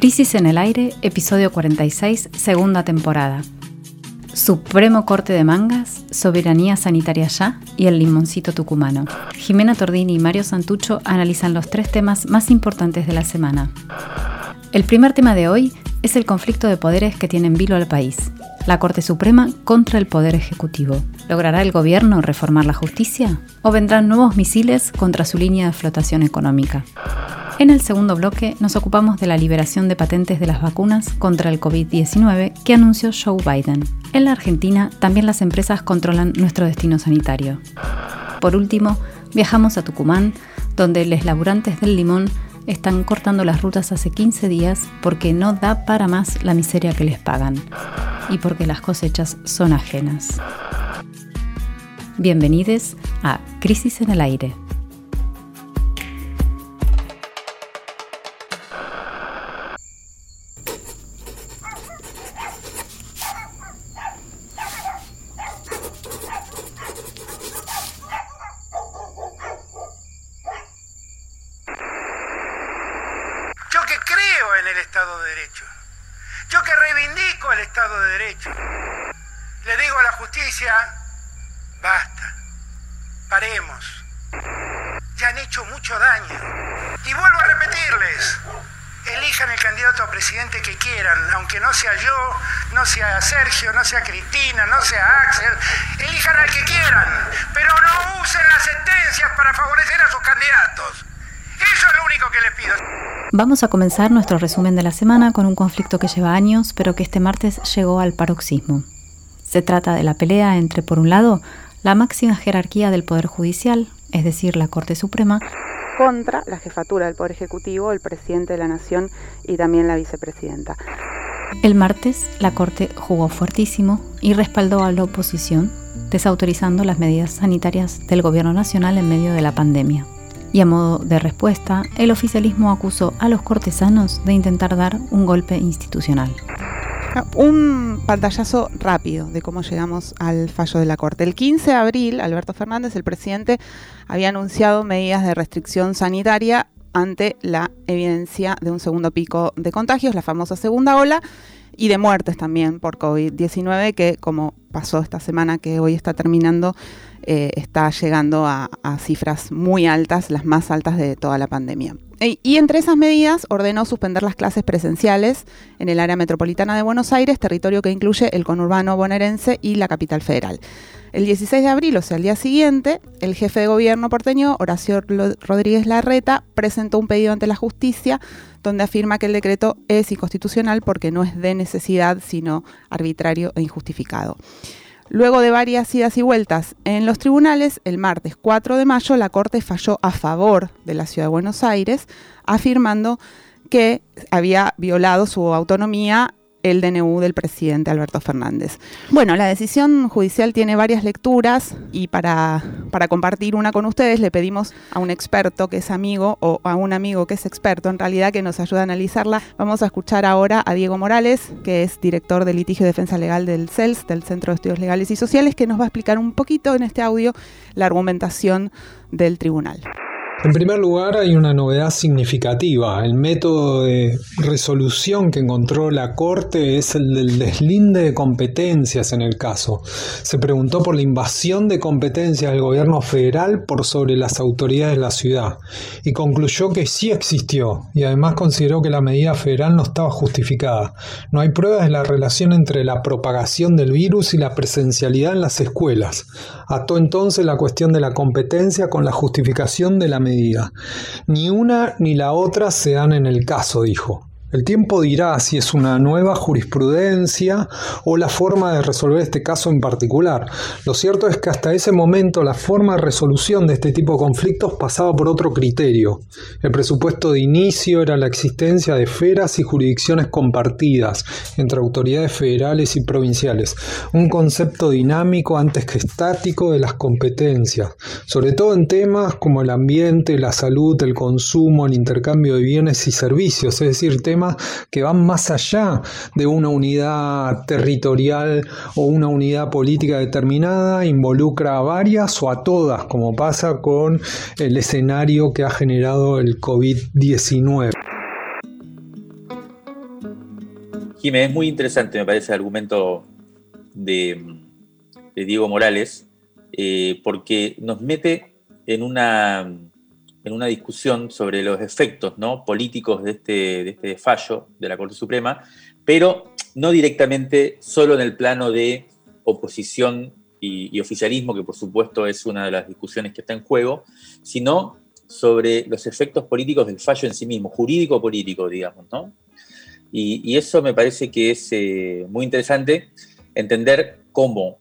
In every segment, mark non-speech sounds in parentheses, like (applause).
Crisis en el Aire, episodio 46, segunda temporada. Supremo corte de mangas, soberanía sanitaria ya y el limoncito tucumano. Jimena Tordini y Mario Santucho analizan los tres temas más importantes de la semana. El primer tema de hoy es el conflicto de poderes que tiene en vilo al país. La Corte Suprema contra el Poder Ejecutivo. ¿Logrará el gobierno reformar la justicia? ¿O vendrán nuevos misiles contra su línea de flotación económica? En el segundo bloque nos ocupamos de la liberación de patentes de las vacunas contra el COVID-19 que anunció Joe Biden. En la Argentina también las empresas controlan nuestro destino sanitario. Por último, viajamos a Tucumán, donde los laburantes del limón están cortando las rutas hace 15 días porque no da para más la miseria que les pagan y porque las cosechas son ajenas. Bienvenidos a Crisis en el Aire. Hecho mucho daño. Y vuelvo a repetirles, elijan el candidato a presidente que quieran, aunque no sea yo, no sea Sergio, no sea Cristina, no sea Axel, elijan al que quieran, pero no usen las sentencias para favorecer a sus candidatos. Eso es lo único que les pido. Vamos a comenzar nuestro resumen de la semana con un conflicto que lleva años, pero que este martes llegó al paroxismo. Se trata de la pelea entre, por un lado, la máxima jerarquía del Poder Judicial, es decir, la Corte Suprema, contra la jefatura del Poder Ejecutivo, el presidente de la Nación y también la vicepresidenta. El martes, la Corte jugó fuertísimo y respaldó a la oposición, desautorizando las medidas sanitarias del Gobierno Nacional en medio de la pandemia. Y a modo de respuesta, el oficialismo acusó a los cortesanos de intentar dar un golpe institucional. Un pantallazo rápido de cómo llegamos al fallo de la Corte. El 15 de abril, Alberto Fernández, el presidente, había anunciado medidas de restricción sanitaria ante la evidencia de un segundo pico de contagios, la famosa segunda ola, y de muertes también por COVID-19, que como pasó esta semana que hoy está terminando, eh, está llegando a, cifras muy altas, las más altas de toda la pandemia. Y, entre esas medidas ordenó suspender las clases presenciales en el área metropolitana de Buenos Aires, territorio que incluye el conurbano bonaerense y la capital federal. El 16 de abril, o sea, el día siguiente, el jefe de gobierno porteño, Horacio Rodríguez Larreta, presentó un pedido ante la justicia donde afirma que el decreto es inconstitucional porque no es de necesidad, sino arbitrario e injustificado. Luego de varias idas y vueltas en los tribunales, el martes 4 de mayo la Corte falló a favor de la Ciudad de Buenos Aires, afirmando que había violado su autonomía el DNU del presidente Alberto Fernández. Bueno, la decisión judicial tiene varias lecturas y para, para compartir una con ustedes le pedimos a un experto que es amigo o a un amigo que es experto en realidad que nos ayude a analizarla. Vamos a escuchar ahora a Diego Morales, que es director de litigio y defensa legal del CELS, del Centro de Estudios Legales y Sociales, que nos va a explicar un poquito en este audio la argumentación del tribunal. En primer lugar, hay una novedad significativa. El método de resolución que encontró la Corte es el del deslinde de competencias en el caso. Se preguntó por la invasión de competencias del gobierno federal por sobre las autoridades de la ciudad y concluyó que sí existió y además consideró que la medida federal no estaba justificada. No hay pruebas de la relación entre la propagación del virus y la presencialidad en las escuelas. Ató entonces la cuestión de la competencia con la justificación de la medida. Ni una ni la otra se dan en el caso, dijo. El tiempo dirá si es una nueva jurisprudencia o la forma de resolver este caso en particular. Lo cierto es que hasta ese momento la forma de resolución de este tipo de conflictos pasaba por otro criterio. El presupuesto de inicio era la existencia de esferas y jurisdicciones compartidas entre autoridades federales y provinciales, un concepto dinámico antes que estático de las competencias, sobre todo en temas como el ambiente, la salud, el consumo, el intercambio de bienes y servicios, es decir, temas que van más allá de una unidad territorial o una unidad política determinada, involucra a varias o a todas, como pasa con el escenario que ha generado el COVID-19. Jiménez, es muy interesante, me parece, el argumento de, Diego Morales, eh, porque nos mete en una, en una discusión sobre los efectos políticos de este, de este fallo de la Corte Suprema, pero no directamente solo en el plano de oposición y, oficialismo, que por supuesto es una de las discusiones que está en juego, sino sobre los efectos políticos del fallo en sí mismo, jurídico-político, digamos, ¿no? Y, eso me parece que es eh, muy interesante entender cómo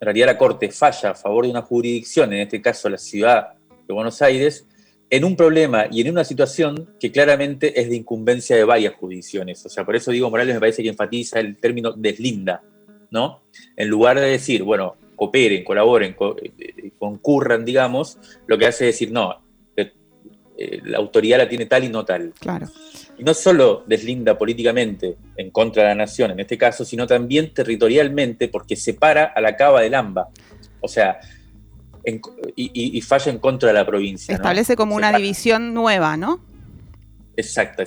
en realidad la Corte falla a favor de una jurisdicción, en este caso la ciudad de Buenos Aires, en un problema y en una situación que claramente es de incumbencia de varias jurisdicciones. O sea, por eso digo, Morales me parece que enfatiza el término deslinda, ¿no? En lugar de decir, bueno, cooperen, colaboren, eh, concurran, digamos, lo que hace es decir, no, eh, eh, la autoridad la tiene tal y no tal. Claro. Y no solo deslinda políticamente en contra de la nación en este caso, sino también territorialmente porque separa a la cava del AMBA. O sea, y, falla en contra de la provincia. Establece como una división nueva, ¿no? Exacto.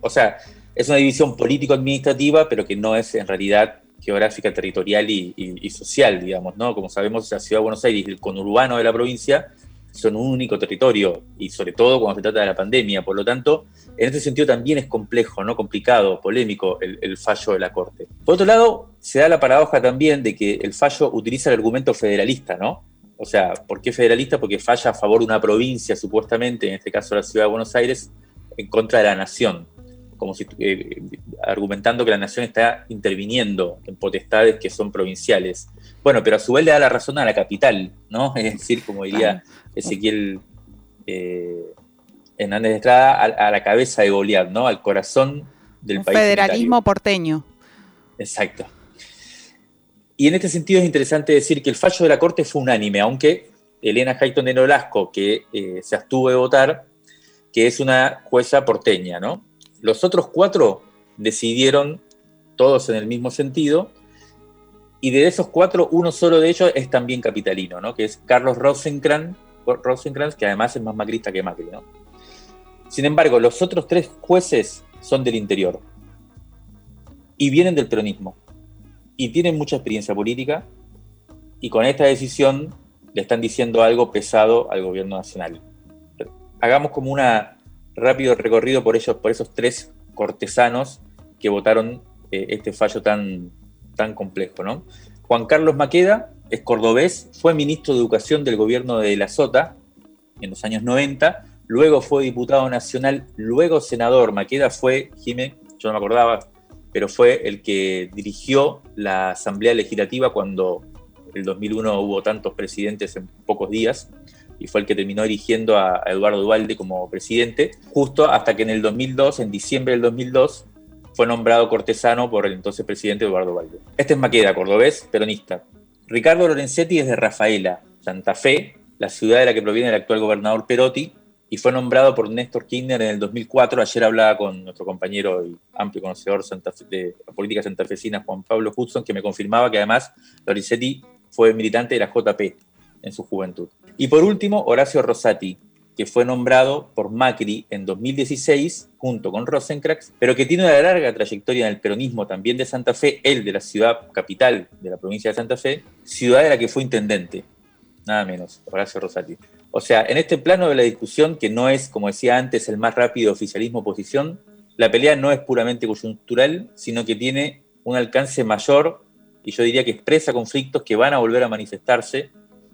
o sea, es una división político-administrativa, pero que no es en realidad geográfica, territorial y, social, digamos, ¿no? Como sabemos, la ciudad de Buenos Aires y el conurbano de la provincia son un único territorio, y sobre todo cuando se trata de la pandemia. Por lo tanto, en este sentido también es complejo, ¿no? Complicado, polémico el, fallo de la Corte. Por otro lado, se da la paradoja también de que el fallo utiliza el argumento federalista, ¿no? O sea, ¿por qué federalista? Porque falla a favor de una provincia, supuestamente, en este caso la ciudad de Buenos Aires, en contra de la nación como si eh, argumentando que la nación está interviniendo en potestades que son provinciales. Bueno, pero a su vez le da la razón a la capital, ¿no? (laughs) Es decir, como diría Ezequiel eh, Hernández de Estrada, a, la cabeza de Goliat, ¿no? Al corazón del país. Federalismo porteño. Exacto. Y en este sentido es interesante decir que el fallo de la Corte fue unánime, aunque Elena Hayton de Nolasco, que eh, se abstuvo de votar, que es una jueza porteña, ¿no? Los otros cuatro decidieron todos en el mismo sentido, y de esos cuatro, uno solo de ellos es también capitalino, ¿no? que es Carlos Rosenkrantz, que además es más macrista que Macri. ¿no? Sin embargo, los otros tres jueces son del interior y vienen del peronismo y tienen mucha experiencia política y con esta decisión le están diciendo algo pesado al gobierno nacional. Hagamos como una rápido recorrido por ellos, por esos tres cortesanos que votaron eh, este fallo tan, tan complejo. ¿no? Juan Carlos Maqueda es cordobés, fue ministro de Educación del gobierno de La Sota en los años 90, luego fue diputado nacional, luego senador. Maqueda fue, Jimé, yo no me acordaba, pero fue el que dirigió la Asamblea Legislativa cuando el 2001 hubo tantos presidentes en pocos días y fue el que terminó eligiendo a, Eduardo Duvalde como presidente, justo hasta que en el 2002, en diciembre del 2002, fue nombrado cortesano por el entonces presidente Eduardo Duvalde. Este es Maqueda, cordobés, peronista. Ricardo Lorenzetti es de Rafaela, Santa Fe, la ciudad de la que proviene el actual gobernador Perotti, y fue nombrado por Néstor Kirchner en el 2004. Ayer hablaba con nuestro compañero y amplio conocedor de política santafesina, Juan Pablo Hudson, que me confirmaba que además Lorenzetti fue militante de la JP en su juventud. Y por último, Horacio Rosati, que fue nombrado por Macri en 2016 junto con Rosenkrantz, pero que tiene una larga trayectoria en el peronismo también de Santa Fe, él de la ciudad capital de la provincia de Santa Fe, ciudad de la que fue intendente, nada menos, Horacio Rosati. O sea, en este plano de la discusión, que no es, como decía antes, el más rápido oficialismo-oposición, la pelea no es puramente coyuntural, sino que tiene un alcance mayor y yo diría que expresa conflictos que van a volver a manifestarse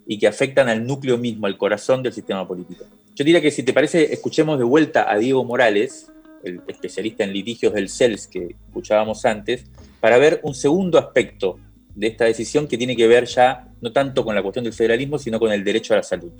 y que afectan al núcleo mismo, al corazón del sistema político. Yo diría que si te parece, escuchemos de vuelta a Diego Morales, el especialista en litigios del CELS que escuchábamos antes, para ver un segundo aspecto de esta decisión que tiene que ver ya no tanto con la cuestión del federalismo, sino con el derecho a la salud.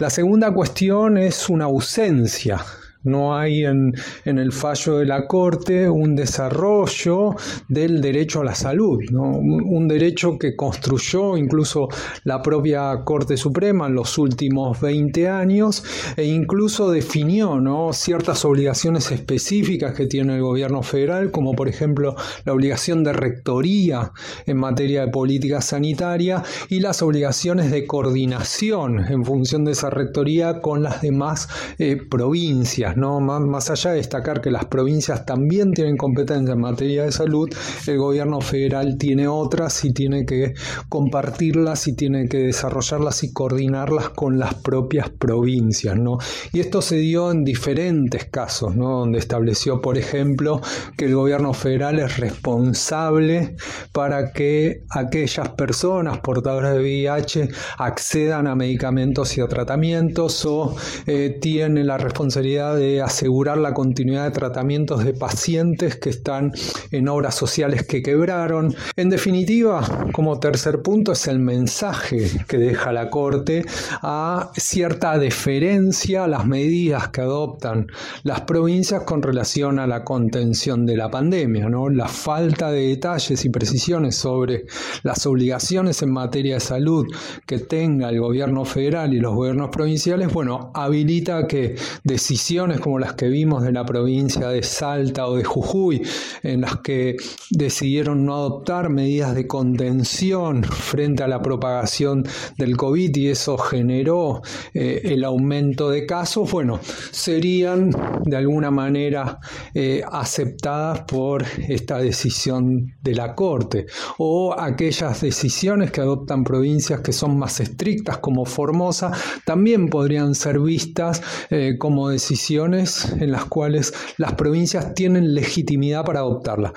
La segunda cuestión es una ausencia no hay en, el fallo de la Corte un desarrollo del derecho a la salud, un, derecho que construyó incluso la propia Corte Suprema en los últimos 20 años e incluso definió ciertas obligaciones específicas que tiene el gobierno federal, como por ejemplo la obligación de rectoría en materia de política sanitaria y las obligaciones de coordinación en función de esa rectoría con las demás eh, provincias. ¿No? Más, allá de destacar que las provincias también tienen competencia en materia de salud, el gobierno federal tiene otras y tiene que compartirlas y tiene que desarrollarlas y coordinarlas con las propias provincias, ¿no? Y esto se dio en diferentes casos, ¿no? Donde estableció, por ejemplo, que el gobierno federal es responsable para que aquellas personas portadoras de VIH accedan a medicamentos y a tratamientos o eh, tienen la responsabilidad de asegurar la continuidad de tratamientos de pacientes que están en obras sociales que quebraron. En definitiva, como tercer punto, es el mensaje que deja la Corte a cierta deferencia a las medidas que adoptan las provincias con relación a la contención de la pandemia. ¿no? La falta de detalles y precisiones sobre las obligaciones en materia de salud que tenga el gobierno federal y los gobiernos provinciales, bueno, habilita que decisiones como las que vimos de la provincia de Salta o de Jujuy, en las que decidieron no adoptar medidas de contención frente a la propagación del COVID y eso generó eh, el aumento de casos, bueno, serían de alguna manera eh, aceptadas por esta decisión de la Corte o aquellas decisiones que adoptan provincias que son más estrictas como Formosa también podrían ser vistas eh, como decisiones en las cuales las provincias tienen legitimidad para adoptarla.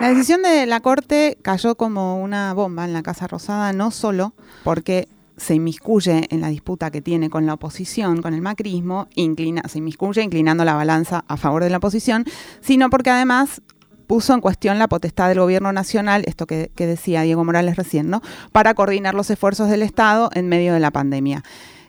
La decisión de la Corte cayó como una bomba en la Casa Rosada, no solo porque se inmiscuye en la disputa que tiene con la oposición, con el macrismo, inclina, se inmiscuye inclinando la balanza a favor de la oposición, sino porque además puso en cuestión la potestad del gobierno nacional, esto que, que decía Diego Morales recién, ¿no? Para coordinar los esfuerzos del Estado en medio de la pandemia.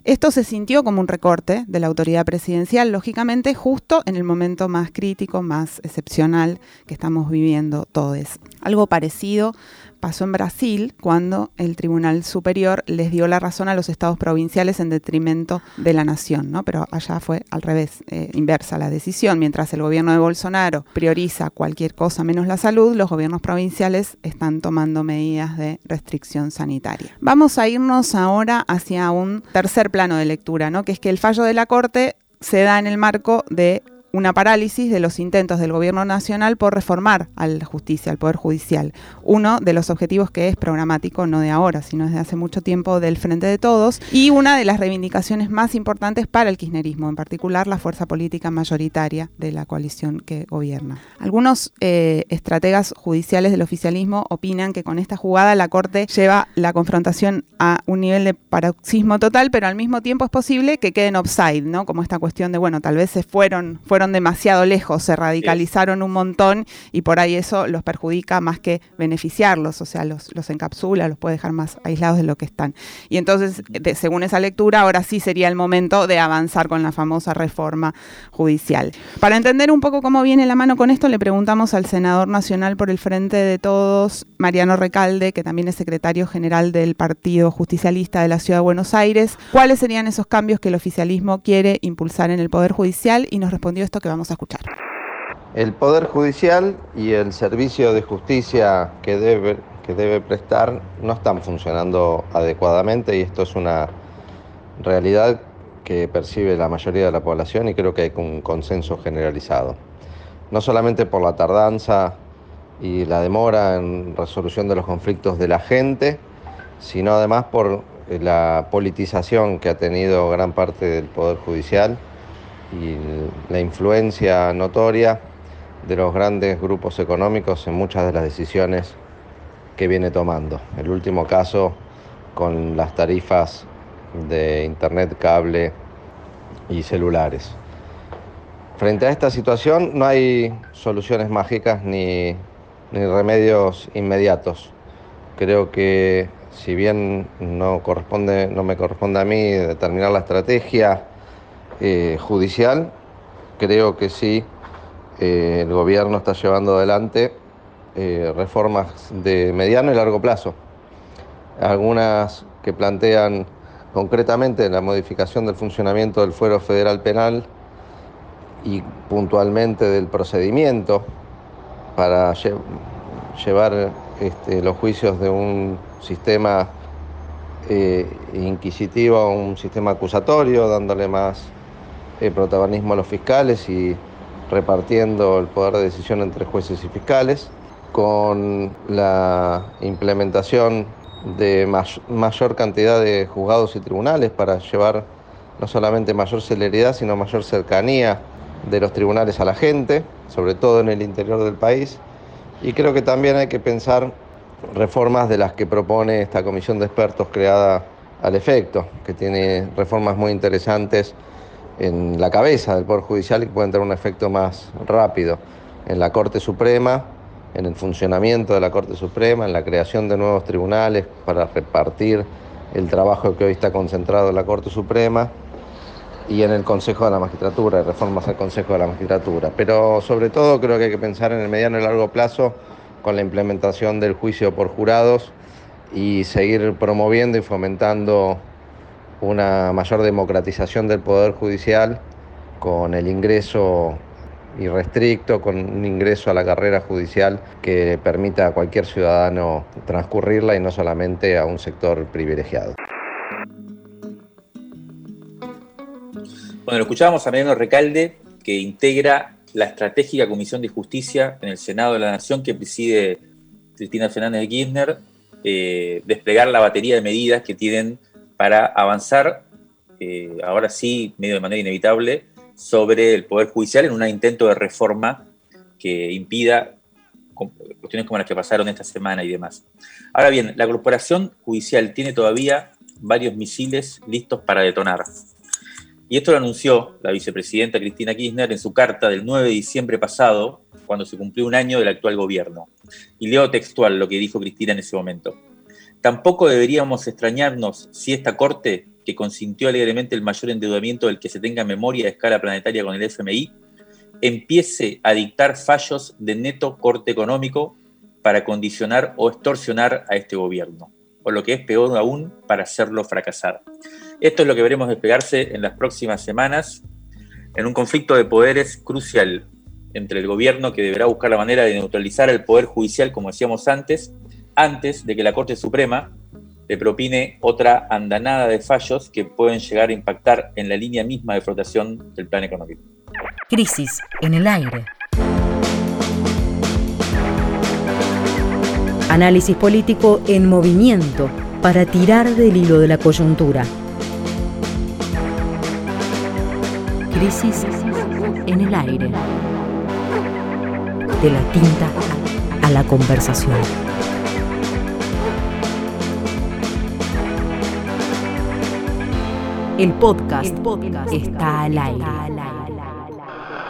Esto se sintió como un recorte de la autoridad presidencial, lógicamente, justo en el momento más crítico, más excepcional que estamos viviendo todos. Algo parecido pasó en Brasil cuando el Tribunal Superior les dio la razón a los estados provinciales en detrimento de la nación, ¿no? Pero allá fue al revés, eh, inversa la decisión. Mientras el gobierno de Bolsonaro prioriza cualquier cosa menos la salud, los gobiernos provinciales están tomando medidas de restricción sanitaria. Vamos a irnos ahora hacia un tercer plano de lectura, ¿no? Que es que el fallo de la Corte se da en el marco de una parálisis de los intentos del gobierno nacional por reformar a la justicia, al poder judicial. Uno de los objetivos que es programático, no de ahora, sino desde hace mucho tiempo del Frente de Todos, y una de las reivindicaciones más importantes para el kirchnerismo, en particular la fuerza política mayoritaria de la coalición que gobierna. Algunos eh, estrategas judiciales del oficialismo opinan que con esta jugada la Corte lleva la confrontación a un nivel de paroxismo total, pero al mismo tiempo es posible que queden offside, ¿no? Como esta cuestión de, bueno, tal vez se fueron, fueron demasiado lejos, se radicalizaron un montón y por ahí eso los perjudica más que beneficiarlos, o sea, los, los encapsula, los puede dejar más aislados de lo que están. Y entonces, según esa lectura, ahora sí sería el momento de avanzar con la famosa reforma judicial. Para entender un poco cómo viene la mano con esto, le preguntamos al senador nacional por el Frente de Todos, Mariano Recalde, que también es secretario general del Partido Justicialista de la Ciudad de Buenos Aires, cuáles serían esos cambios que el oficialismo quiere impulsar en el Poder Judicial y nos respondió esto que vamos a escuchar. El Poder Judicial y el servicio de justicia que debe, que debe prestar no están funcionando adecuadamente y esto es una realidad que percibe la mayoría de la población y creo que hay un consenso generalizado. No solamente por la tardanza y la demora en resolución de los conflictos de la gente, sino además por la politización que ha tenido gran parte del Poder Judicial y la influencia notoria de los grandes grupos económicos en muchas de las decisiones que viene tomando. El último caso con las tarifas de internet, cable y celulares. Frente a esta situación no hay soluciones mágicas ni, ni remedios inmediatos. Creo que si bien no, corresponde, no me corresponde a mí determinar la estrategia, eh, judicial, creo que sí, eh, el gobierno está llevando adelante eh, reformas de mediano y largo plazo. Algunas que plantean concretamente la modificación del funcionamiento del fuero federal penal y puntualmente del procedimiento para llevar este, los juicios de un sistema inquisitivo a un sistema acusatorio, dándole más protagonismo a los fiscales y repartiendo el poder de decisión entre jueces y fiscales, con la implementación de mayor cantidad de juzgados y tribunales para llevar no solamente mayor celeridad, sino mayor cercanía de los tribunales a la gente, sobre todo en el interior del país. Y creo que también hay que pensar reformas de las que propone esta comisión de expertos creada al efecto, que tiene reformas muy interesantes en la cabeza del Poder Judicial y que pueden tener un efecto más rápido en la Corte Suprema, en el funcionamiento de la Corte Suprema, en la creación de nuevos tribunales para repartir el trabajo que hoy está concentrado en la Corte Suprema y en el Consejo de la Magistratura, reformas al Consejo de la Magistratura. Pero sobre todo creo que hay que pensar en el mediano y largo plazo con la implementación del juicio por jurados y seguir promoviendo y fomentando una mayor democratización del Poder Judicial con el ingreso irrestricto, con un ingreso a la carrera judicial que permita a cualquier ciudadano transcurrirla y no solamente a un sector privilegiado. Bueno, lo escuchábamos a Mariano Recalde, que integra la estratégica Comisión de Justicia en el Senado de la Nación que preside Cristina Fernández de Kirchner, eh, desplegar la batería de medidas que tienen para avanzar, eh, ahora sí, medio de manera inevitable, sobre el Poder Judicial en un intento de reforma que impida cuestiones como las que pasaron esta semana y demás. Ahora bien, la Corporación Judicial tiene todavía varios misiles listos para detonar. Y esto lo anunció la vicepresidenta Cristina Kirchner en su carta del 9 de diciembre pasado, cuando se cumplió un año del actual gobierno. Y leo textual lo que dijo Cristina en ese momento. Tampoco deberíamos extrañarnos si esta Corte, que consintió alegremente el mayor endeudamiento del que se tenga memoria a escala planetaria con el FMI, empiece a dictar fallos de neto corte económico para condicionar o extorsionar a este gobierno, o lo que es peor aún, para hacerlo fracasar. Esto es lo que veremos despegarse en las próximas semanas en un conflicto de poderes crucial entre el gobierno que deberá buscar la manera de neutralizar el poder judicial, como decíamos antes, antes de que la Corte Suprema le propine otra andanada de fallos que pueden llegar a impactar en la línea misma de flotación del plan económico. Crisis en el aire. Análisis político en movimiento para tirar del hilo de la coyuntura. Crisis en el aire. De la tinta a la conversación. El podcast, está al aire.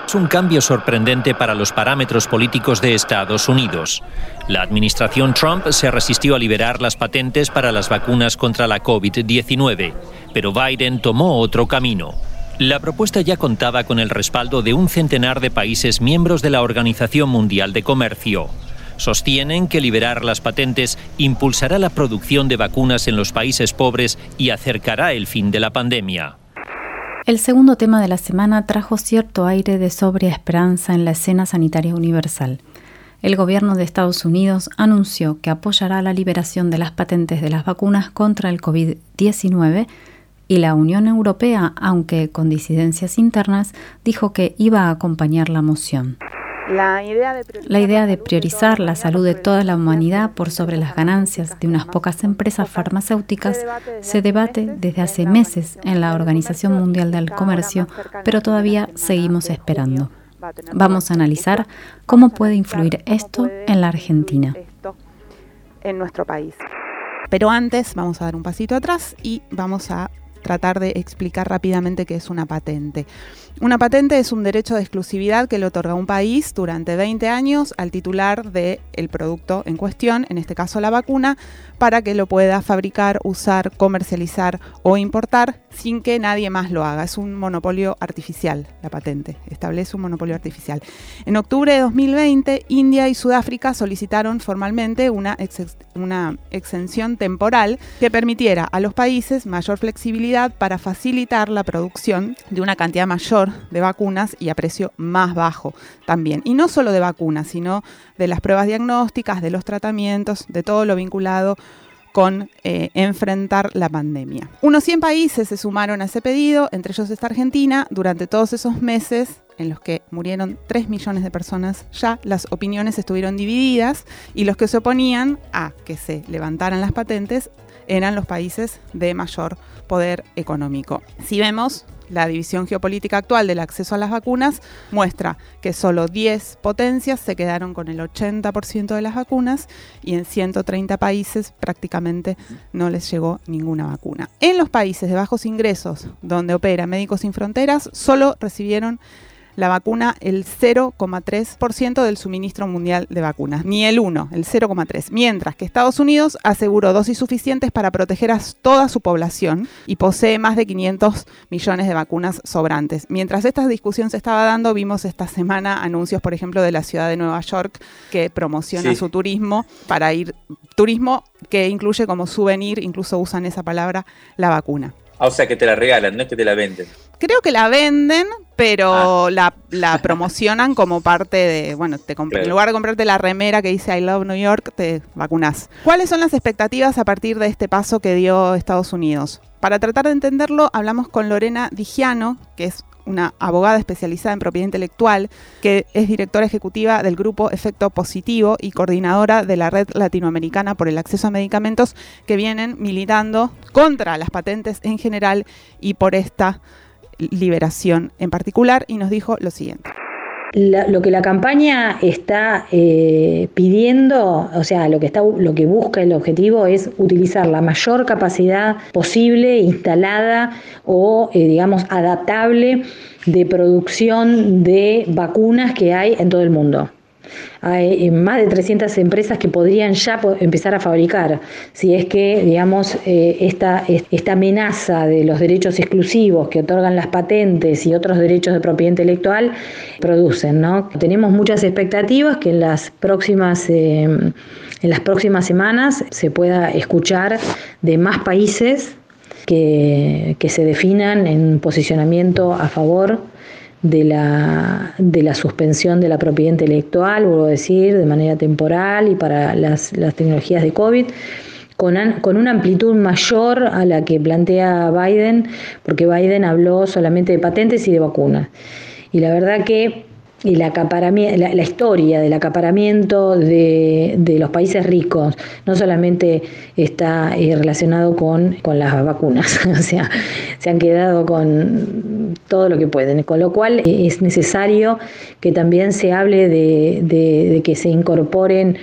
Es un cambio sorprendente para los parámetros políticos de Estados Unidos. La administración Trump se resistió a liberar las patentes para las vacunas contra la COVID-19, pero Biden tomó otro camino. La propuesta ya contaba con el respaldo de un centenar de países miembros de la Organización Mundial de Comercio. Sostienen que liberar las patentes impulsará la producción de vacunas en los países pobres y acercará el fin de la pandemia. El segundo tema de la semana trajo cierto aire de sobria esperanza en la escena sanitaria universal. El gobierno de Estados Unidos anunció que apoyará la liberación de las patentes de las vacunas contra el COVID-19 y la Unión Europea, aunque con disidencias internas, dijo que iba a acompañar la moción. La idea, de priorizar la salud de toda la humanidad por sobre las ganancias de unas pocas empresas farmacéuticas se debate desde hace meses en la Organización Mundial del Comercio, pero todavía seguimos esperando. Vamos a analizar cómo puede influir esto en la Argentina. En nuestro país. Pero antes vamos a dar un pasito atrás y vamos a tratar de explicar rápidamente qué es una patente. Una patente es un derecho de exclusividad que le otorga un país durante 20 años al titular del el producto en cuestión, en este caso la vacuna, para que lo pueda fabricar, usar, comercializar o importar sin que nadie más lo haga. Es un monopolio artificial, la patente, establece un monopolio artificial. En octubre de 2020, India y Sudáfrica solicitaron formalmente una, una exención temporal que permitiera a los países mayor flexibilidad para facilitar la producción de una cantidad mayor de vacunas y a precio más bajo también. Y no solo de vacunas, sino de las pruebas diagnósticas, de los tratamientos, de todo lo vinculado con eh, enfrentar la pandemia. Unos 100 países se sumaron a ese pedido, entre ellos está Argentina. Durante todos esos meses en los que murieron 3 millones de personas, ya las opiniones estuvieron divididas y los que se oponían a que se levantaran las patentes eran los países de mayor poder económico. Si vemos la división geopolítica actual del acceso a las vacunas muestra que solo 10 potencias se quedaron con el 80% de las vacunas y en 130 países prácticamente no les llegó ninguna vacuna. En los países de bajos ingresos, donde opera Médicos Sin Fronteras, solo recibieron la vacuna el 0,3% del suministro mundial de vacunas, ni el 1, el 0,3%, mientras que Estados Unidos aseguró dosis suficientes para proteger a toda su población y posee más de 500 millones de vacunas sobrantes. Mientras esta discusión se estaba dando, vimos esta semana anuncios, por ejemplo, de la ciudad de Nueva York que promociona su turismo para ir, turismo que incluye como souvenir, incluso usan esa palabra, la vacuna. Ah, o sea, que te la regalan, no es que te la venden. Creo que la venden, pero ah. la, promocionan como parte de, bueno, te en lugar de comprarte la remera que dice I Love New York, te vacunas. ¿Cuáles son las expectativas a partir de este paso que dio Estados Unidos? Para tratar de entenderlo, hablamos con Lorena Digiano, que es una abogada especializada en propiedad intelectual, que es directora ejecutiva del grupo Efecto Positivo y coordinadora de la Red Latinoamericana por el Acceso a Medicamentos, que vienen militando contra las patentes en general y por esta liberación en particular, y nos dijo lo siguiente lo que la campaña está eh, pidiendo, o sea, lo que, está, lo que busca el objetivo es utilizar la mayor capacidad posible instalada o, eh, digamos, adaptable de producción de vacunas que hay en todo el mundo. Hay eh, más de 300 empresas que podrían ya empezar a fabricar, si es que, digamos, eh, esta, esta amenaza de los derechos exclusivos que otorgan las patentes y otros derechos de propiedad intelectual producen, ¿no? Tenemos muchas expectativas que en las próximas... Eh, en las próximas semanas se pueda escuchar de más países que, que se definan en posicionamiento a favor de la, de la suspensión de la propiedad intelectual, vuelvo a decir, de manera temporal y para las, las tecnologías de COVID. Con, con, una amplitud mayor a la que plantea Biden, porque Biden habló solamente de patentes y de vacunas. Y la verdad que y la, la, historia del acaparamiento de, los países ricos no solamente está eh, relacionado con, las vacunas, (laughs) o sea, se han quedado con todo lo que pueden, con lo cual eh, es necesario que también se hable de que se incorporen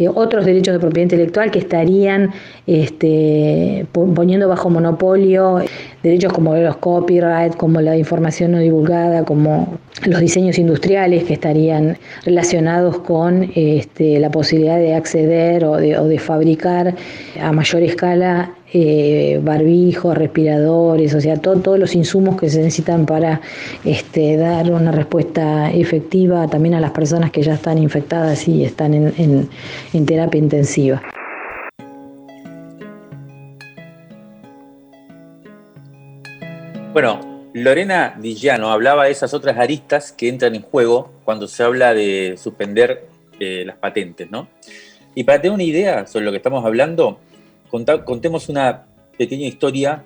eh, otros derechos de propiedad intelectual que estarían este, poniendo bajo monopolio derechos como los copyright, como la información no divulgada, como los diseños industriales que estarían relacionados con este, la posibilidad de acceder o de, o de fabricar a mayor escala eh, barbijos, respiradores, o sea, todos los insumos que se necesitan para este, dar una respuesta efectiva también a las personas que ya están infectadas y están en, en terapia intensiva. Bueno, Lorena Villano hablaba de esas otras aristas que entran en juego cuando se habla de suspender eh, las patentes, ¿no? Y para tener una idea sobre lo que estamos hablando, contemos una pequeña historia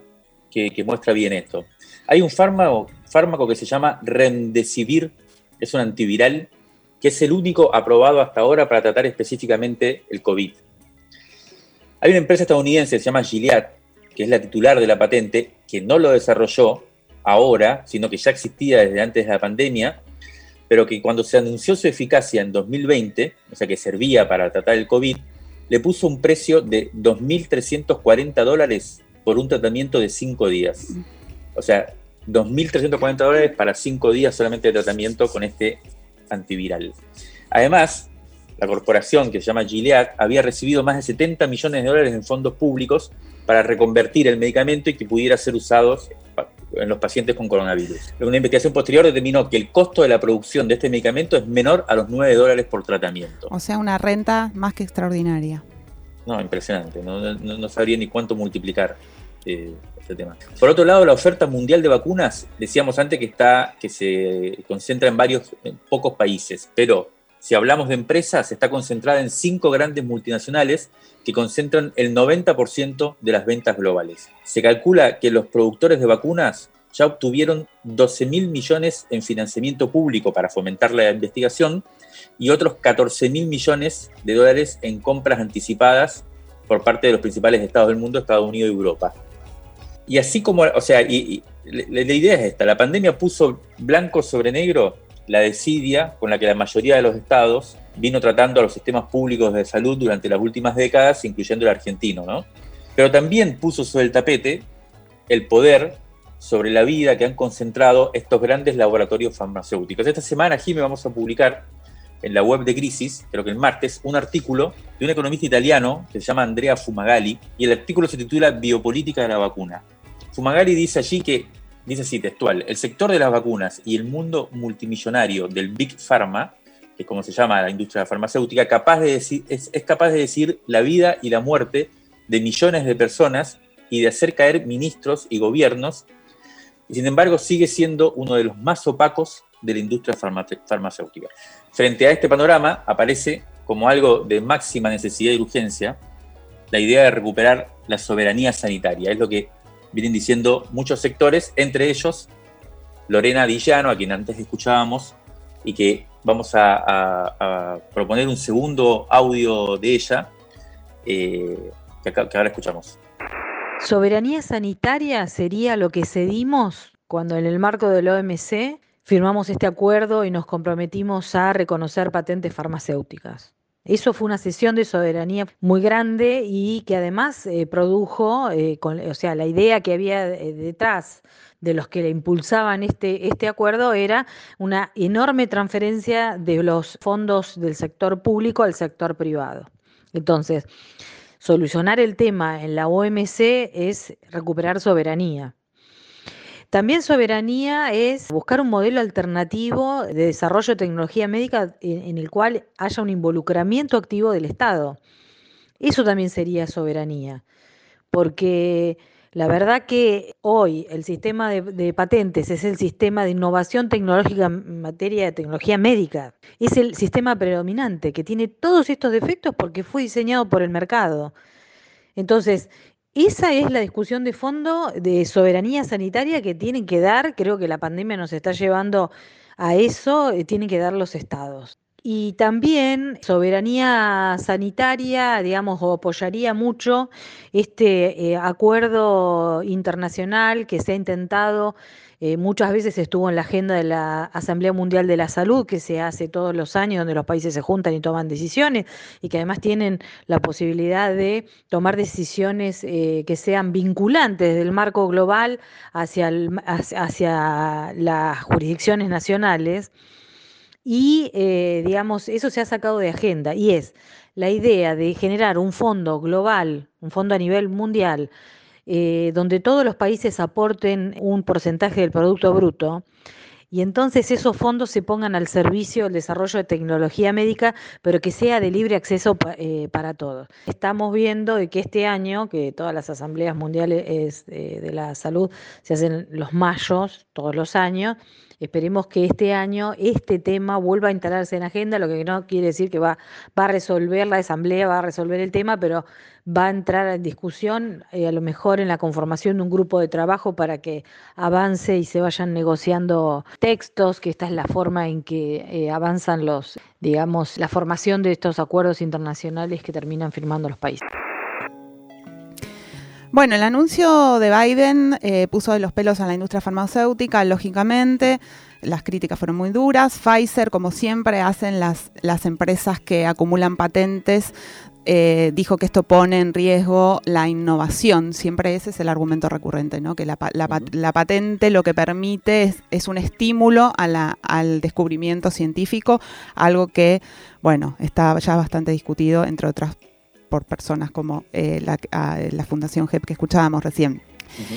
que, muestra bien esto. Hay un fármaco, fármaco que se llama Remdesivir, es un antiviral, que es el único aprobado hasta ahora para tratar específicamente el COVID. Hay una empresa estadounidense que se llama Gilead, que es la titular de la patente, que no lo desarrolló ahora, sino que ya existía desde antes de la pandemia, pero que cuando se anunció su eficacia en 2020, o sea que servía para tratar el COVID, le puso un precio de 2.340 dólares por un tratamiento de 5 días. O sea, 2.340 dólares para 5 días solamente de tratamiento con este antiviral. Además, la corporación que se llama Gilead había recibido más de 70 millones de dólares en fondos públicos para reconvertir el medicamento y que pudiera ser usado en los pacientes con coronavirus. Una investigación posterior determinó que el costo de la producción de este medicamento es menor a los 9 dólares por tratamiento. O sea, una renta más que extraordinaria. No, impresionante. No, sabría ni cuánto multiplicar eh, este tema. Por otro lado, la oferta mundial de vacunas, decíamos antes que está, que se concentra en varios, en pocos países, pero Si hablamos de empresas, está concentrada en cinco grandes multinacionales que concentran el 90% de las ventas globales. Se calcula que los productores de vacunas ya obtuvieron 12 mil millones en financiamiento público para fomentar la investigación y otros 14 mil millones de dólares en compras anticipadas por parte de los principales estados del mundo, Estados Unidos y Europa. Y así como, o sea, y, la, idea es esta, la pandemia puso blanco sobre negro la desidia con la que la mayoría de los estados vino tratando a los sistemas públicos de salud durante las últimas décadas, incluyendo el argentino, ¿no? Pero también puso sobre el tapete el poder sobre la vida que han concentrado estos grandes laboratorios farmacéuticos. Esta semana, Jimmy, vamos a publicar en la web de Crisis, creo que el martes, un artículo de un economista italiano que se llama Andrea Fumagalli, y el artículo se titula Biopolítica de la vacuna. Fumagalli dice allí que, dice así textual, el sector de las vacunas y el mundo multimillonario del Big Pharma, que es como se llama la industria farmacéutica, capaz de decir, es, es capaz de decir la vida y la muerte de millones de personas y de hacer caer ministros y gobiernos, y sin embargo sigue siendo uno de los más opacos de la industria farmacéutica. Frente a este panorama aparece como algo de máxima necesidad y urgencia la idea de recuperar la soberanía sanitaria. Es lo que vienen diciendo muchos sectores, entre ellos Lorena Dillano, a quien antes escuchábamos, y que vamos a, proponer un segundo audio de ella, eh, que ahora escuchamos. Soberanía sanitaria sería lo que cedimos cuando en el marco del OMC firmamos este acuerdo y nos comprometimos a reconocer patentes farmacéuticas. Eso fue una sesión de soberanía muy grande y que además eh, produjo, eh, o sea, la idea que había eh, detrás de los que le impulsaban este, este acuerdo era una enorme transferencia de los fondos del sector público al sector privado. Entonces, solucionar el tema en la OMC es recuperar soberanía. También soberanía es buscar un modelo alternativo de desarrollo de tecnología médica en, el cual haya un involucramiento activo del Estado. Eso también sería soberanía, porque la verdad que hoy el sistema de, patentes es el sistema de innovación tecnológica en materia de tecnología médica. Es el sistema predominante que tiene todos estos defectos porque fue diseñado por el mercado. Entonces, esa es la discusión de fondo de soberanía sanitaria que tienen que dar, creo que la pandemia nos está llevando a eso, eh, tienen que dar los estados. Y también soberanía sanitaria, digamos, apoyaría mucho este eh, acuerdo internacional que se ha intentado eh, muchas veces estuvo en la agenda de la Asamblea Mundial de la Salud, que se hace todos los años, donde los países se juntan y toman decisiones, y que además tienen la posibilidad de tomar decisiones eh, que sean vinculantes del marco global hacia, hacia, las jurisdicciones nacionales. Y, eh, digamos, eso se ha sacado de agenda, y es la idea de generar un fondo global, un fondo a nivel mundial, eh, donde todos los países aporten un porcentaje del Producto Bruto y entonces esos fondos se pongan al servicio del desarrollo de tecnología médica, pero que sea de libre acceso eh, para todos. Estamos viendo que este año, que todas las asambleas mundiales eh, de la salud se hacen los mayos todos los años, Esperemos que este año este tema vuelva a instalarse en agenda, lo que no quiere decir que va, va a resolver la asamblea, va a resolver el tema, pero va a entrar en discusión, eh, a lo mejor en la conformación de un grupo de trabajo para que avance y se vayan negociando textos, que esta es la forma en que eh, avanzan los, digamos, la formación de estos acuerdos internacionales que terminan firmando los países. Bueno, el anuncio de Biden eh, puso de los pelos a la industria farmacéutica, lógicamente. Las críticas fueron muy duras. Pfizer, como siempre hacen las, las empresas que acumulan patentes, eh, dijo que esto pone en riesgo la innovación. Siempre ese es el argumento recurrente, ¿no? que la, patente lo que permite es, un estímulo al descubrimiento científico, algo que, bueno, está ya bastante discutido, entre otras por personas como eh, la, Fundación GEP que escuchábamos recién.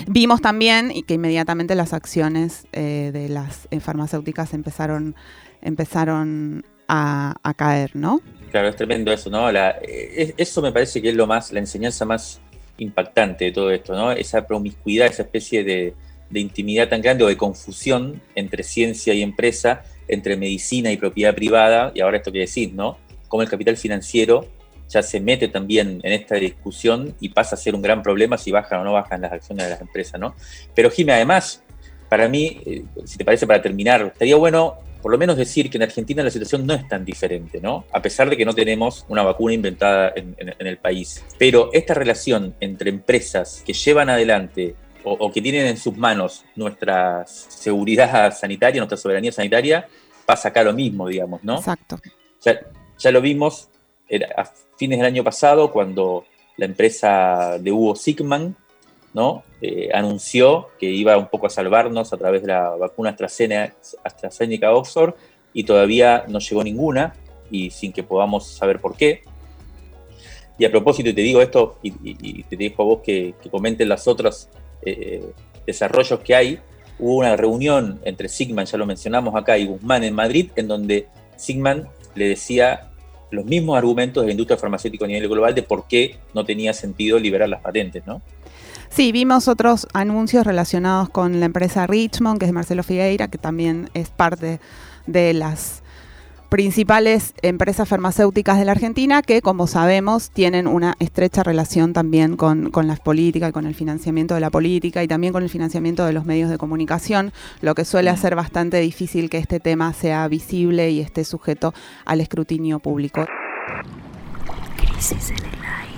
Vimos también que inmediatamente las acciones eh, de las eh, farmacéuticas empezaron, empezaron a, caer, ¿no? Claro, es tremendo eso, ¿no? eso me parece que es lo más, la enseñanza más impactante de todo esto, ¿no? Esa promiscuidad, esa especie de, de intimidad tan grande o de confusión entre ciencia y empresa, entre medicina y propiedad privada, y ahora esto que decís, ¿no? Cómo el capital financiero ya se mete también en esta discusión y pasa a ser un gran problema si bajan o no bajan las acciones de las empresas, ¿no? Pero Jimé, además, para mí, eh, si te parece, para terminar, estaría bueno por lo menos decir que en Argentina la situación no es tan diferente, ¿no? A pesar de que no tenemos una vacuna inventada en, el país. Pero esta relación entre empresas que llevan adelante o, que tienen en sus manos nuestra seguridad sanitaria, nuestra soberanía sanitaria, pasa acá lo mismo, digamos, ¿no? Exacto. Ya, ya lo vimos a fines del año pasado cuando la empresa de Hugo Sigman. Eh, anunció que iba un poco a salvarnos a través de la vacuna AstraZeneca, AstraZeneca Oxford y todavía no llegó ninguna y sin que podamos saber por qué. Y a propósito, y te digo esto, y, te dejo a vos que, que comenten los otros eh, desarrollos que hay, hubo una reunión entre Sigman, ya lo mencionamos acá, y Guzmán en Madrid, en donde Sigman le decía los mismos argumentos de la industria farmacéutica a nivel global de por qué no tenía sentido liberar las patentes, ¿no? Sí, vimos otros anuncios relacionados con la empresa Richmond, que es de Marcelo Figueira, que también es parte de las principales empresas farmacéuticas de la Argentina que, como sabemos, tienen una estrecha relación también con, con las políticas y con el financiamiento de la política y también con el financiamiento de los medios de comunicación, lo que suele hacer bastante difícil que este tema sea visible y esté sujeto al escrutinio público. Crisis en el aire.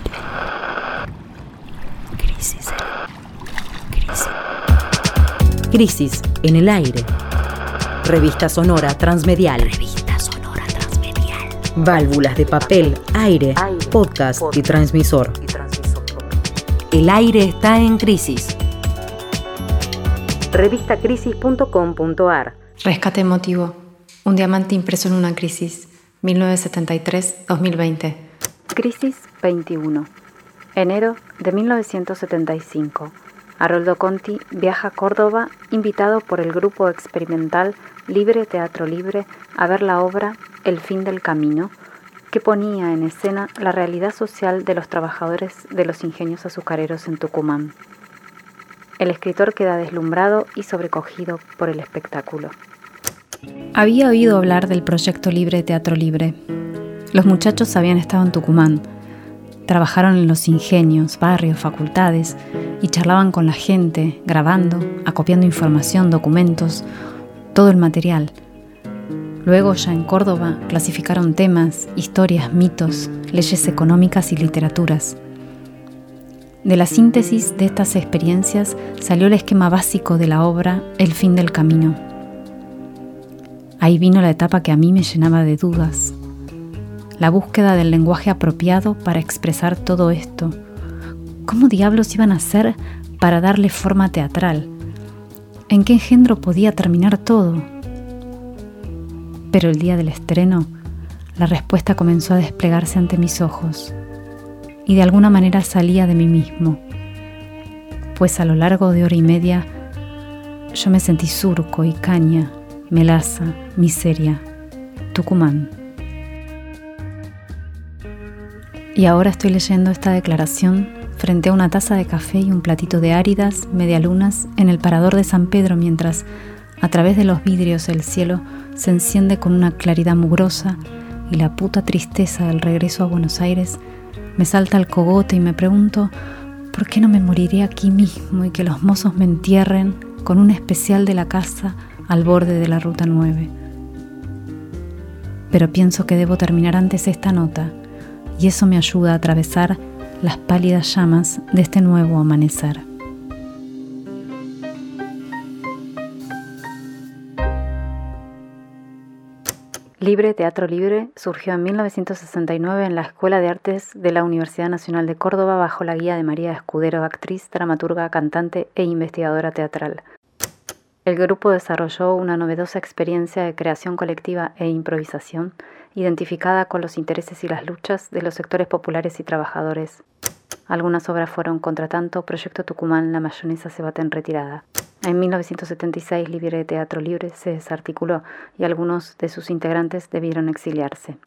Crisis. en el aire. Revista sonora transmedial. Revista sonora transmedial. Válvulas de papel, aire, podcast, y, transmisor. El aire está en crisis. Revistacrisis.com.ar Rescate emotivo. Un diamante impreso en una crisis. 1973-2020. Crisis 21. Enero de 1975. Haroldo Conti viaja a Córdoba invitado por el grupo experimental Libre Teatro Libre a ver la obra El fin del camino, que ponía en escena la realidad social de los trabajadores de los ingenios azucareros en Tucumán. El escritor queda deslumbrado y sobrecogido por el espectáculo. Había oído hablar del proyecto Libre Teatro Libre. Los muchachos habían estado en Tucumán Trabajaron en los ingenios, barrios, facultades y charlaban con la gente, grabando, acopiando información, documentos, todo el material. Luego ya en Córdoba clasificaron temas, historias, mitos, leyes económicas y literaturas. De la síntesis de estas experiencias salió el esquema básico de la obra El fin del camino. Ahí vino la etapa que a mí me llenaba de dudas, la búsqueda del lenguaje apropiado para expresar todo esto. ¿Cómo diablos iban a hacer para darle forma teatral? ¿En qué engendro podía terminar todo? Pero el día del estreno, la respuesta comenzó a desplegarse ante mis ojos y de alguna manera salía de mí mismo, pues a lo largo de hora y media yo me sentí surco y caña, melaza, miseria, Tucumán. Y ahora estoy leyendo esta declaración frente a una taza de café y un platito de áridas medialunas en el parador de San Pedro mientras a través de los vidrios el cielo se enciende con una claridad mugrosa y la puta tristeza del regreso a Buenos Aires me salta al cogote y me pregunto por qué no me moriré aquí mismo y que los mozos me entierren con un especial de la casa al borde de la ruta 9. Pero pienso que debo terminar antes esta nota y eso me ayuda a atravesar las pálidas llamas de este nuevo amanecer. Libre Teatro Libre surgió en 1969 en la Escuela de Artes de la Universidad Nacional de Córdoba bajo la guía de María Escudero, actriz, dramaturga, cantante e investigadora teatral. El grupo desarrolló una novedosa experiencia de creación colectiva e improvisación identificada con los intereses y las luchas de los sectores populares y trabajadores. Algunas obras fueron Contratanto, Proyecto Tucumán, La mayonesa se bate en retirada. En 1976 Libre Teatro Libre se desarticuló y algunos de sus integrantes debieron exiliarse.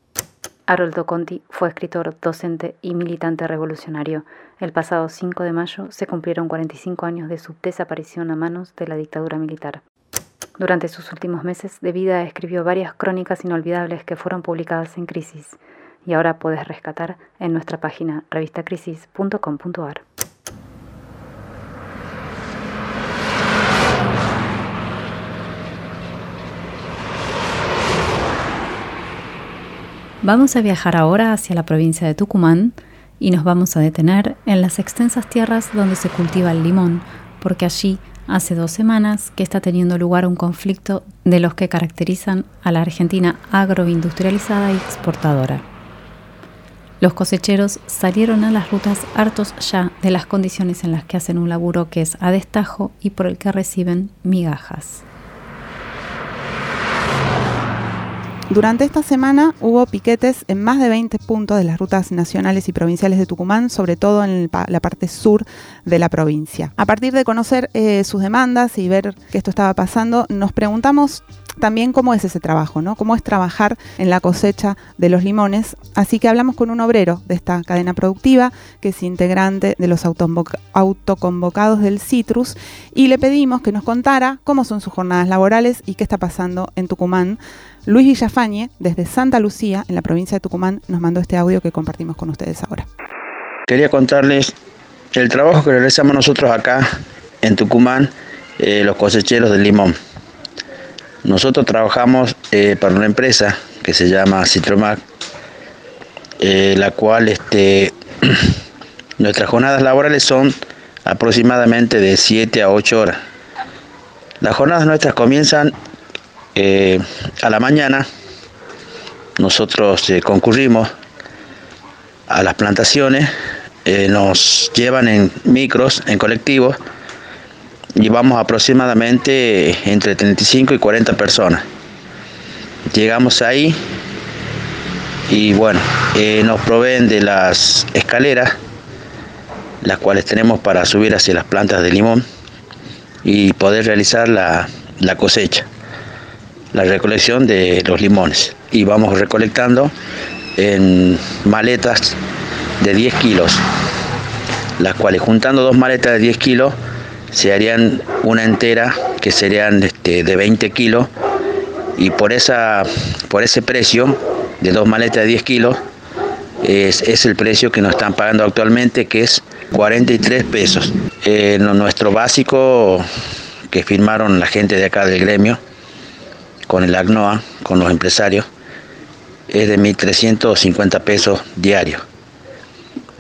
Haroldo Conti fue escritor, docente y militante revolucionario. El pasado 5 de mayo se cumplieron 45 años de su desaparición a manos de la dictadura militar. Durante sus últimos meses de vida escribió varias crónicas inolvidables que fueron publicadas en Crisis y ahora puedes rescatar en nuestra página revistacrisis.com.ar. Vamos a viajar ahora hacia la provincia de Tucumán y nos vamos a detener en las extensas tierras donde se cultiva el limón, porque allí hace dos semanas que está teniendo lugar un conflicto de los que caracterizan a la Argentina agroindustrializada y exportadora. Los cosecheros salieron a las rutas hartos ya de las condiciones en las que hacen un laburo que es a destajo y por el que reciben migajas. Durante esta semana hubo piquetes en más de 20 puntos de las rutas nacionales y provinciales de Tucumán, sobre todo en la parte sur de la provincia. A partir de conocer eh, sus demandas y ver que esto estaba pasando, nos preguntamos también cómo es ese trabajo, ¿no? Cómo es trabajar en la cosecha de los limones. Así que hablamos con un obrero de esta cadena productiva, que es integrante de los autoconvocados del Citrus, y le pedimos que nos contara cómo son sus jornadas laborales y qué está pasando en Tucumán Luis Villafañe, desde Santa Lucía, en la provincia de Tucumán, nos mandó este audio que compartimos con ustedes ahora. Quería contarles el trabajo que realizamos nosotros acá en Tucumán, eh, los cosecheros del limón. Nosotros trabajamos eh, para una empresa que se llama Citromac, eh, la cual este, (clears throat) nuestras jornadas laborales son aproximadamente de 7 a 8 horas. Las jornadas nuestras comienzan eh, a la mañana nosotros eh, concurrimos a las plantaciones, eh, nos llevan en micros, en colectivos, y vamos aproximadamente entre 35 y 40 personas. Llegamos ahí y bueno, nos proveen de las escaleras, las cuales tenemos para subir hacia las plantas de limón y poder realizar la cosecha la recolección de los limones y vamos recolectando en maletas de 10 kilos, las cuales juntando dos maletas de 10 kilos se harían una entera que serían este, de 20 kilos y por, esa, por ese precio de dos maletas de 10 kilos es, el precio que nos están pagando actualmente que es 43 pesos. Eh, nuestro básico que firmaron la gente de acá del gremio con el ACNOA, con los empresarios, es de 1.350 pesos diarios,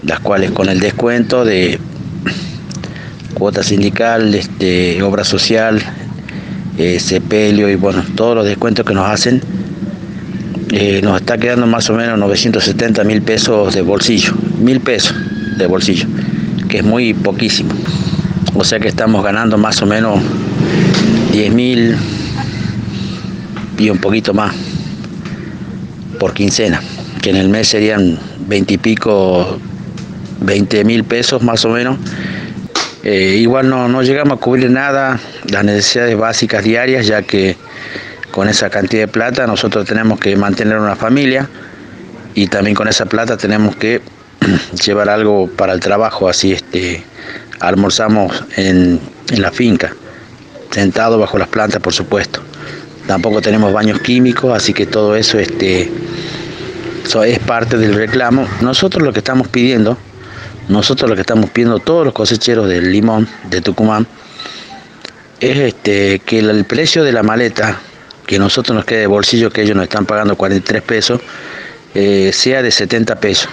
las cuales con el descuento de cuota sindical, este, obra social, eh, sepelio y bueno, todos los descuentos que nos hacen, eh, nos está quedando más o menos 970 mil pesos de bolsillo, mil pesos de bolsillo, que es muy poquísimo. O sea que estamos ganando más o menos 10 mil y un poquito más por quincena, que en el mes serían 20 y pico, 20 mil pesos más o menos. Eh, igual no, no llegamos a cubrir nada, las necesidades básicas diarias, ya que con esa cantidad de plata nosotros tenemos que mantener una familia y también con esa plata tenemos que (clears throat) llevar algo para el trabajo, así este, almorzamos en, en la finca, sentado bajo las plantas por supuesto tampoco tenemos baños químicos, así que todo eso, este, es parte del reclamo. Nosotros lo que estamos pidiendo, nosotros lo que estamos pidiendo todos los cosecheros del limón de Tucumán, es este, que el, precio de la maleta que nosotros nos quede de bolsillo, que ellos nos están pagando 43 pesos, eh, sea de 70 pesos.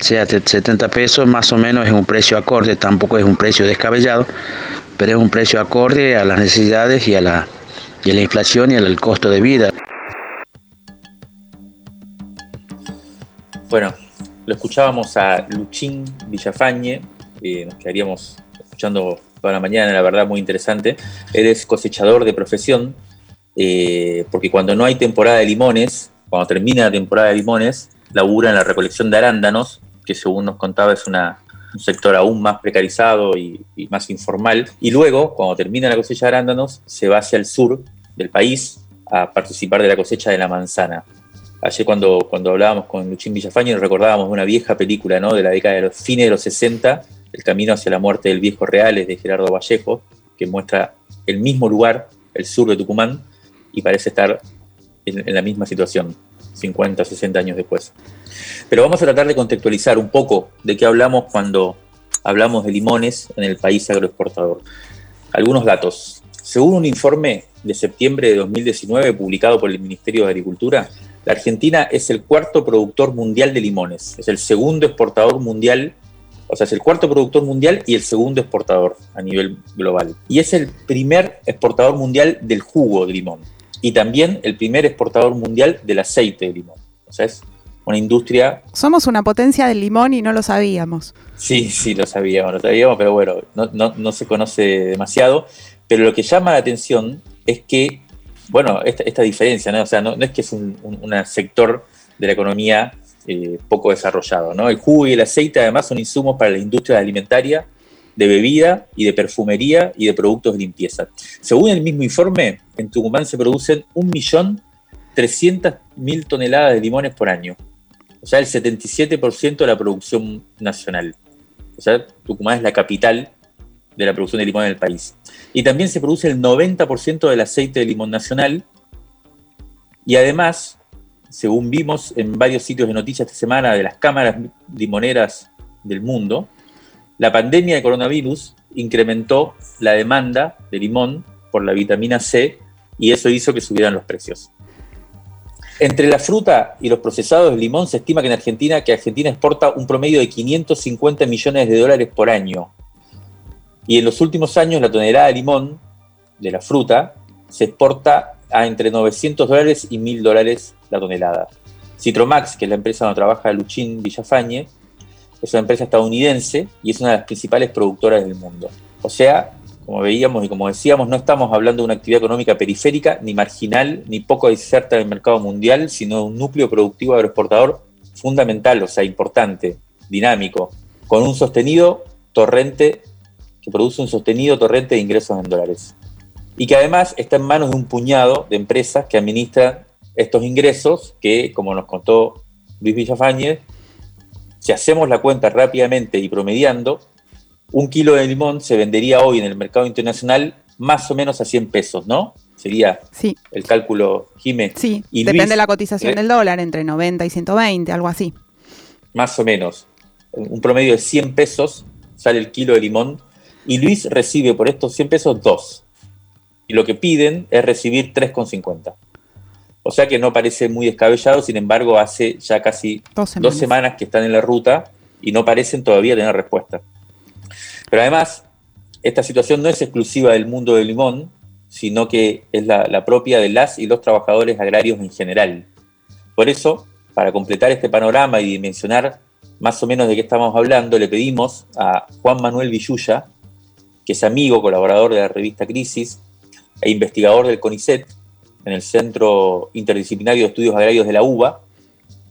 Sea de 70 pesos, más o menos es un precio acorde, tampoco es un precio descabellado, pero es un precio acorde a las necesidades y a la y a la inflación y al costo de vida. Bueno, lo escuchábamos a Luchín Villafañe, eh, nos quedaríamos escuchando toda la mañana, la verdad muy interesante. Eres cosechador de profesión, eh, porque cuando no hay temporada de limones, cuando termina la temporada de limones, labura en la recolección de arándanos, que según nos contaba es una, un sector aún más precarizado y, más informal. Y luego, cuando termina la cosecha de arándanos, se va hacia el sur del país a participar de la cosecha de la manzana. Ayer cuando, cuando hablábamos con Luchín Villafañe nos recordábamos una vieja película ¿no? de la década de los fines de los 60, El camino hacia la muerte del viejo Reales de Gerardo Vallejo, que muestra el mismo lugar, el sur de Tucumán, y parece estar en, en la misma situación, 50, 60 años después. Pero vamos a tratar de contextualizar un poco de qué hablamos cuando hablamos de limones en el país agroexportador. Algunos datos. Según un informe de septiembre de 2019 publicado por el Ministerio de Agricultura, la Argentina es el cuarto productor mundial de limones, es el segundo exportador mundial, o sea, es el cuarto productor mundial y el segundo exportador a nivel global. Y es el primer exportador mundial del jugo de limón y también el primer exportador mundial del aceite de limón. O sea, es una industria... Somos una potencia del limón y no lo sabíamos. Sí, sí, lo sabíamos, lo sabíamos, pero bueno, no, no, no se conoce demasiado. Pero lo que llama la atención es que, bueno, esta, esta diferencia, ¿no? O sea, no, no es que es un, un una sector de la economía eh, poco desarrollado, ¿no? El jugo y el aceite además son insumos para la industria alimentaria, de bebida y de perfumería y de productos de limpieza. Según el mismo informe, en Tucumán se producen 1.300.000 toneladas de limones por año, o sea, el 77% de la producción nacional. O sea, Tucumán es la capital de la producción de limón en el país. Y también se produce el 90% del aceite de limón nacional. Y además, según vimos en varios sitios de noticias esta semana de las cámaras limoneras del mundo, la pandemia de coronavirus incrementó la demanda de limón por la vitamina C y eso hizo que subieran los precios. Entre la fruta y los procesados de limón se estima que en Argentina, que Argentina exporta un promedio de 550 millones de dólares por año. Y en los últimos años la tonelada de limón, de la fruta, se exporta a entre 900 dólares y 1000 dólares la tonelada. Citromax, que es la empresa donde trabaja Luchín Villafañe, es una empresa estadounidense y es una de las principales productoras del mundo. O sea, como veíamos y como decíamos, no estamos hablando de una actividad económica periférica, ni marginal, ni poco diserta del mercado mundial, sino de un núcleo productivo agroexportador fundamental, o sea, importante, dinámico, con un sostenido torrente, que produce un sostenido torrente de ingresos en dólares. Y que además está en manos de un puñado de empresas que administran estos ingresos, que, como nos contó Luis Villafañez, si hacemos la cuenta rápidamente y promediando, un kilo de limón se vendería hoy en el mercado internacional más o menos a 100 pesos, ¿no? Sería Sí, el cálculo, Jimé. sí. Y Depende Luis, de la cotización eh, del dólar, entre 90 y 120, algo así. Más o menos. Un promedio de 100 pesos sale el kilo de limón y Luis recibe por estos 100 pesos dos. Y lo que piden es recibir 3,50. O sea que no parece muy descabellado, sin embargo, hace ya casi Dos semanas que están en la ruta y no parecen todavía tener respuesta. Pero además, esta situación no es exclusiva del mundo del limón, sino que es la, propia de las y los trabajadores agrarios en general. Por eso, para completar este panorama y dimensionar más o menos de qué estamos hablando, le pedimos a Juan Manuel Villuya, que es amigo, colaborador de la revista Crisis e investigador del CONICET en el Centro Interdisciplinario de Estudios Agrarios de la UBA,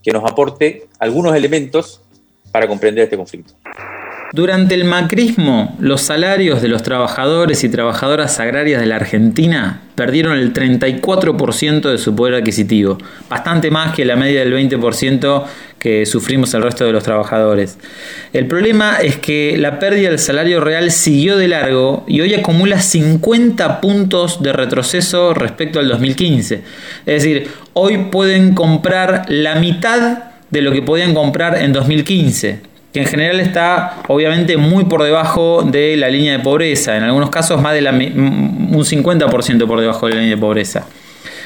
que nos aporte algunos elementos para comprender este conflicto. Durante el macrismo, los salarios de los trabajadores y trabajadoras agrarias de la Argentina perdieron el 34% de su poder adquisitivo, bastante más que la media del 20% que sufrimos el resto de los trabajadores. El problema es que la pérdida del salario real siguió de largo y hoy acumula 50 puntos de retroceso respecto al 2015. Es decir, hoy pueden comprar la mitad de lo que podían comprar en 2015 en general está obviamente muy por debajo de la línea de pobreza, en algunos casos más de la, un 50% por debajo de la línea de pobreza.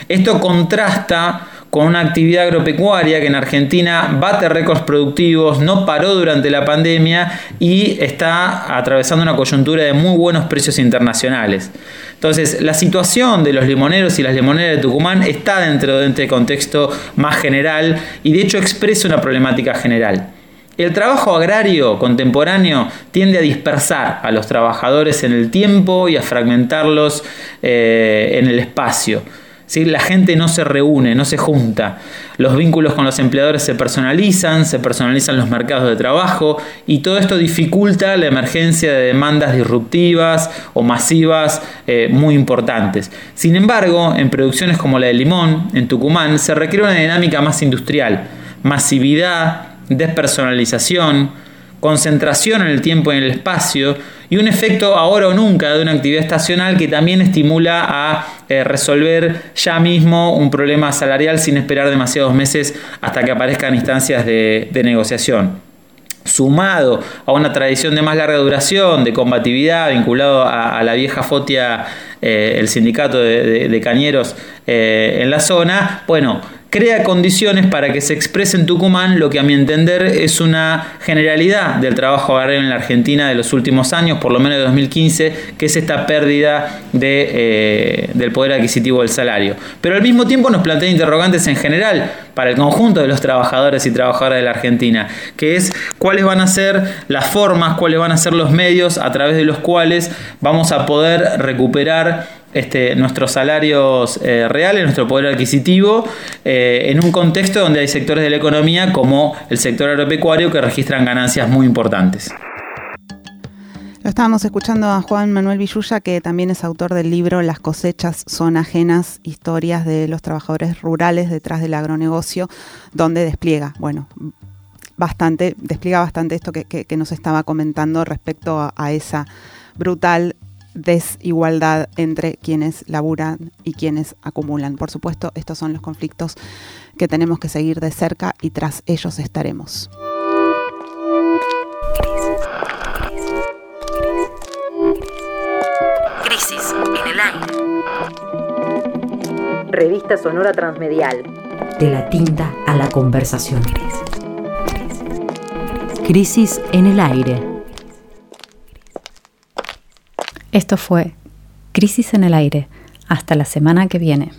Esto contrasta con una actividad agropecuaria que en Argentina bate récords productivos, no paró durante la pandemia y está atravesando una coyuntura de muy buenos precios internacionales. Entonces, la situación de los limoneros y las limoneras de Tucumán está dentro de este contexto más general y de hecho expresa una problemática general. El trabajo agrario contemporáneo tiende a dispersar a los trabajadores en el tiempo y a fragmentarlos eh, en el espacio. La gente no se reúne, no se junta. Los vínculos con los empleadores se personalizan, se personalizan los mercados de trabajo y todo esto dificulta la emergencia de demandas disruptivas o masivas eh, muy importantes. Sin embargo, en producciones como la de limón, en Tucumán, se requiere una dinámica más industrial, masividad, despersonalización, concentración en el tiempo y en el espacio y un efecto ahora o nunca de una actividad estacional que también estimula a eh, resolver ya mismo un problema salarial sin esperar demasiados meses hasta que aparezcan instancias de, negociación. Sumado a una tradición de más larga duración, de combatividad, vinculado a, la vieja fotia, eh, el sindicato de, cañeros eh, en la zona, bueno, crea condiciones para que se exprese en Tucumán lo que a mi entender es una generalidad del trabajo agrario en la Argentina de los últimos años, por lo menos de 2015, que es esta pérdida de, eh, del poder adquisitivo del salario. Pero al mismo tiempo nos plantea interrogantes en general para el conjunto de los trabajadores y trabajadoras de la Argentina, que es cuáles van a ser las formas, cuáles van a ser los medios a través de los cuales vamos a poder recuperar este, nuestros salarios eh, reales, nuestro poder adquisitivo, eh, en un contexto donde hay sectores de la economía como el sector agropecuario que registran ganancias muy importantes. Lo estábamos escuchando a Juan Manuel Villuya, que también es autor del libro Las cosechas son ajenas, historias de los trabajadores rurales detrás del agronegocio, donde despliega, bueno, bastante, despliega bastante esto que, nos estaba comentando respecto a esa brutal desigualdad entre quienes laburan y quienes acumulan. Por supuesto, estos son los conflictos que tenemos que seguir de cerca y tras ellos estaremos. Revista Sonora Transmedial. De la tinta a la conversación. Crisis en el aire. Esto fue Crisis en el Aire. Hasta la semana que viene.